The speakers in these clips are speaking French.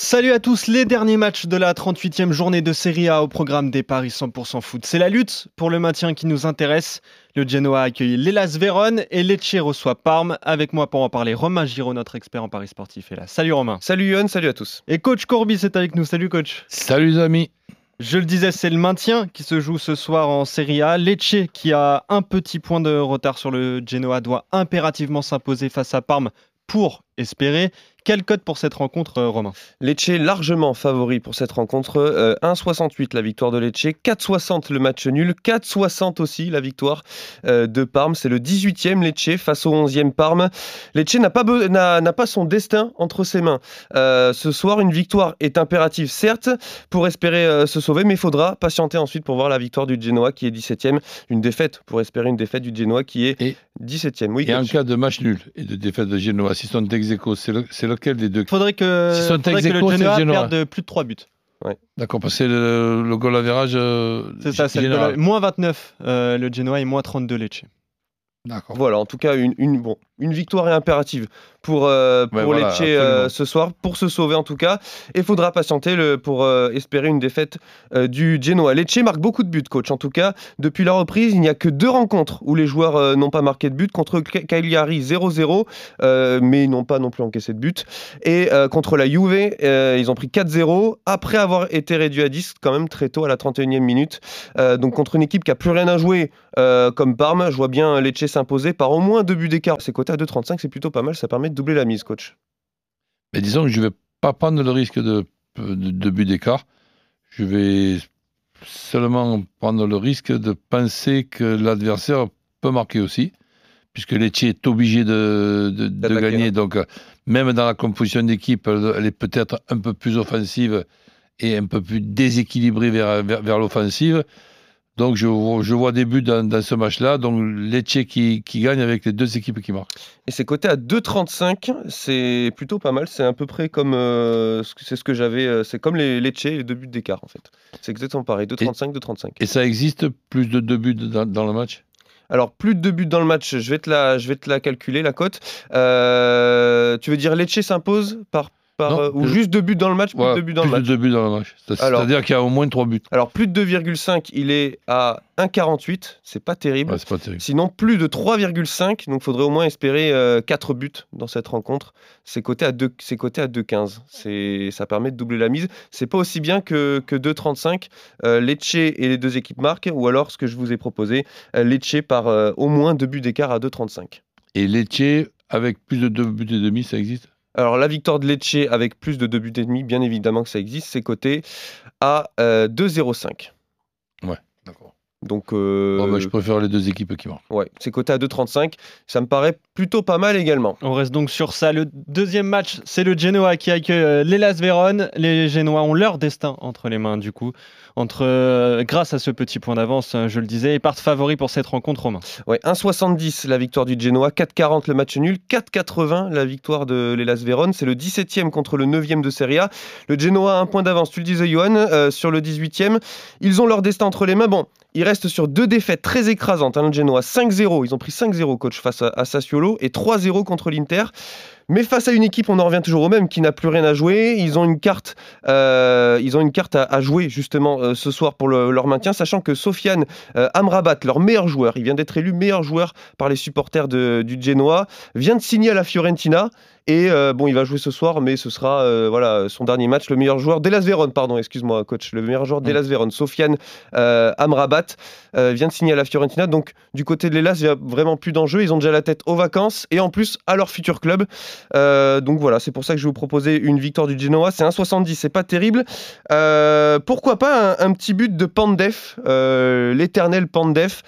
Salut à tous, les derniers matchs de la 38e journée de Serie A au programme des Paris 100% foot. C'est la lutte pour le maintien qui nous intéresse. Le Genoa accueille l'Elas Vérone et Lecce reçoit Parme. Avec moi pour en parler, Romain Giraud, notre expert en Paris sportif est là. Salut Romain. Salut Yohan, salut à tous. Et coach Courbis est avec nous. Salut coach. Salut les amis. Je le disais, c'est le maintien qui se joue ce soir en Serie A. Lecce, qui a un petit point de retard sur le Genoa, doit impérativement s'imposer face à Parme pour espérer. Quel code pour cette rencontre, euh, Romain? Lecce largement favori pour cette rencontre. 1,68 euh, la victoire de Lecce, 4,60 le match nul, 4,60 aussi la victoire euh, de Parme. C'est le 18e Lecce face au 11e Parme. Lecce n'a pas, n'a, pas son destin entre ses mains. ce soir, une victoire est impérative, certes, pour espérer se sauver, mais il faudra patienter ensuite pour voir la victoire du Genoa qui est 17e. Une défaite, pour espérer une défaite du Genoa qui est 17e. Oui, et en cas de match nul et de défaite de Genoa, si sont ex c'est, le, lequel des deux Faudrait que, si faudrait que le Genoa, Genoa perde plus de 3 buts. Ouais. D'accord, parce que le, le goal average. Euh, c'est ça, c'est le moins 29 euh, le Genoa et moins 32 Lecce. Voilà, en tout cas, une, une, bon, une victoire est impérative pour, euh, pour Lecce euh, ce soir, pour se sauver en tout cas. Et il faudra patienter le, pour euh, espérer une défaite du Genoa. Lecce marque beaucoup de buts, coach. En tout cas, depuis la reprise, il n'y a que deux rencontres où les joueurs n'ont pas marqué de but. Contre Cagliari, 0-0, mais ils n'ont pas non plus encaissé de but. Et contre la Juve, ils ont pris 4-0 après avoir été réduits à 10 quand même très tôt à la 31e minute. donc contre une équipe qui a plus rien à jouer comme Parme, je vois bien Lecce s'imposer par au moins deux buts d'écart. C'est côté à 2,35, c'est plutôt pas mal. Ça permet de doubler la mise, coach. Mais disons que je ne vais pas prendre le risque de, de, but d'écart. Je vais seulement prendre le risque de penser que l'adversaire peut marquer aussi, puisque Lecce est obligé de, de gagner. Donc, même dans la composition d'équipe, elle est peut-être un peu plus offensive et un peu plus déséquilibrée vers, vers l'offensive. Donc je, je, vois des buts dans, dans ce match-là. Donc Lecce qui, qui, gagne avec les deux équipes qui marquent. Et c'est coté à 2,35. C'est plutôt pas mal. C'est à peu près comme euh, c'est ce que j'avais. Euh, c'est comme les Lecce, les deux buts d'écart en fait. C'est exactement pareil. 2,35, 2,35. Et ça existe plus de deux buts dans, dans le match? Alors, plus de deux buts dans le match, je vais te la, je vais te la calculer, la cote. Euh, tu veux dire Lecce s'impose par euh, ou juste deux buts dans le match, plus de deux buts dans le match. deux buts dans le match. C'est-à-dire qu'il y a au moins trois buts. Alors plus de 2,5, il est à 1,48, c'est pas terrible. pas terrible. Sinon plus de 3,5, donc il faudrait au moins espérer euh, quatre 4 buts dans cette rencontre. C'est coté à 2 c'est coté à 2,15. C'est ça permet de doubler la mise. C'est pas aussi bien que que 2,35 euh, Lecce et les deux équipes marquent ou alors ce que je vous ai proposé Lecce par au moins deux buts d'écart à 2,35. Et Lecce avec plus de deux buts et demi, ça existe? Alors la victoire de Lecce avec plus de 2 buts et demi, bien évidemment que ça existe, c'est coté à 2,05. Euh, ouais, d'accord. Donc, euh, bah, je préfère les deux équipes qui marquent. Ouais, c'est coté à 2,35. Ça me paraît plutôt pas mal également. On reste donc sur ça. Le deuxième match, c'est le Genoa qui accueille euh, l'Elas Vérone. Les Génois ont leur destin entre les mains, du coup entre, euh, grâce à ce petit point d'avance, hein, je le disais, et partent favoris pour cette rencontre, Romain. Ouais, 1,70 la victoire du Genoa, 4,40 le match nul, 4,80 la victoire de l'Elas Vérone. C'est le 17e contre le 9e de Serie A. Le Genoa a un point d'avance, tu le disais, Johan, euh, sur le 18e. Ils ont leur destin entre les mains. Bon, ils restent sur deux défaites très écrasantes. Hein, le Genoa, 5-0. Ils ont pris 5-0, coach, face à, à Sassuolo, et 3-0 contre l'Inter. Mais face à une équipe, on en revient toujours au même, qui n'a plus rien à jouer. Ils ont une carte, euh, à, jouer justement euh, ce soir pour leur maintien, sachant que Sofiane euh, Amrabat, leur meilleur joueur, il vient d'être élu meilleur joueur par les supporters du Genoa, vient de signer à la Fiorentina. Et euh, bon, il va jouer ce soir, mais ce sera euh, voilà son dernier match. Le meilleur joueur d'Elas Véron, pardon, excuse-moi, coach. Le meilleur joueur d'Elas Véron, Sofiane euh, Amrabat, vient de signer à la Fiorentina. Donc, du côté de l'Elas, il n'y a vraiment plus d'enjeu. Ils ont déjà la tête aux vacances et en plus à leur futur club. donc voilà, c'est pour ça que je vais vous proposer une victoire du Genoa. C'est 1,70, c'est pas terrible. pourquoi pas un, petit but de Pandef, l'éternel Pandef,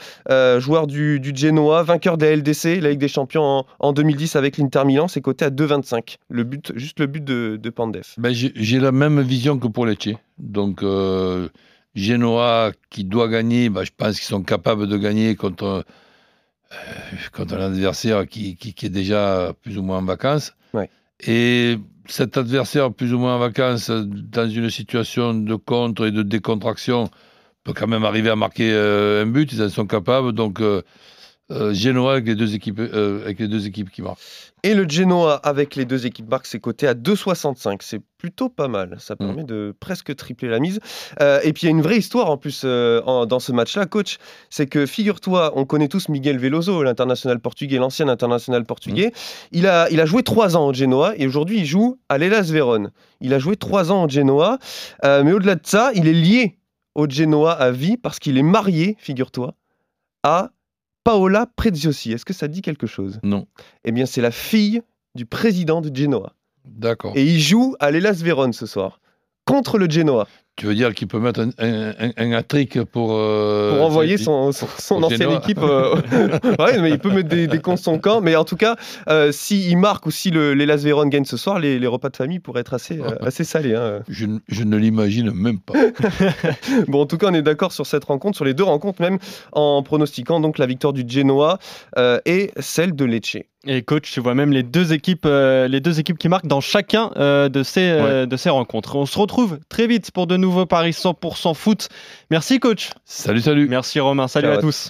joueur du, Genoa, vainqueur des LDC, la Ligue des Champions en, en 2010 avec l'Inter Milan. C'est coté à 2 25. Le but, juste le but de, de Pandef. Ben, J'ai la même vision que pour Lecce. Donc, euh, Genoa qui doit gagner, ben, je pense qu'ils sont capables de gagner contre, euh, contre un adversaire qui, qui, est déjà plus ou moins en vacances. Et cet adversaire plus ou moins en vacances, dans une situation de contre et de décontraction, peut quand même arriver à marquer euh, un but. Ils en sont capables. Donc, euh, Genoa avec les deux équipes, euh, avec les deux équipes qui marquent. Et le Genoa avec les deux équipes marques, c'est coté à 2,65. C'est plutôt pas mal. Ça permet de presque tripler la mise. Euh, et puis il y a une vraie histoire en plus euh, en- dans ce match-là, coach. C'est que figure-toi, on connaît tous Miguel Veloso, l'international portugais, l'ancien international portugais. Il, a, il a joué trois ans au Genoa et aujourd'hui il joue à l'Elas Vérone. Il a joué trois ans au Genoa. Mais au-delà de ça, il est lié au Genoa à vie parce qu'il est marié, figure-toi, à Paola Preziosi. Est-ce que ça dit quelque chose? Non. eh bien, c'est la fille du président de Genoa. D'accord. Et il joue à l'Elas Vérone ce soir, contre le Genoa, Tu veux dire qu'il peut mettre un, un, un- un hat-trick pour. euh, pour envoyer son, son, ancienne équipe. euh, ouais, mais il peut mettre des, des contre son camp. Mais en tout cas, euh, s'il marque ou si le- l'Elas Vérone gagne ce soir, les, les repas de famille pourraient être assez, euh, assez salés. hein. Je, ne- je ne l'imagine même pas. Bon, en tout cas, on est d'accord sur cette rencontre, sur les deux rencontres même, en pronostiquant donc la victoire du Genoa euh, et celle de Lecce. Et coach, tu vois même les deux équipes, euh, les deux équipes qui marquent dans chacun euh, de, ces, euh, de ces rencontres. On se retrouve très vite pour de nouveaux paris 100% foot. Merci coach. Salut, salut. Merci Romain. Salut Ciao. à tous.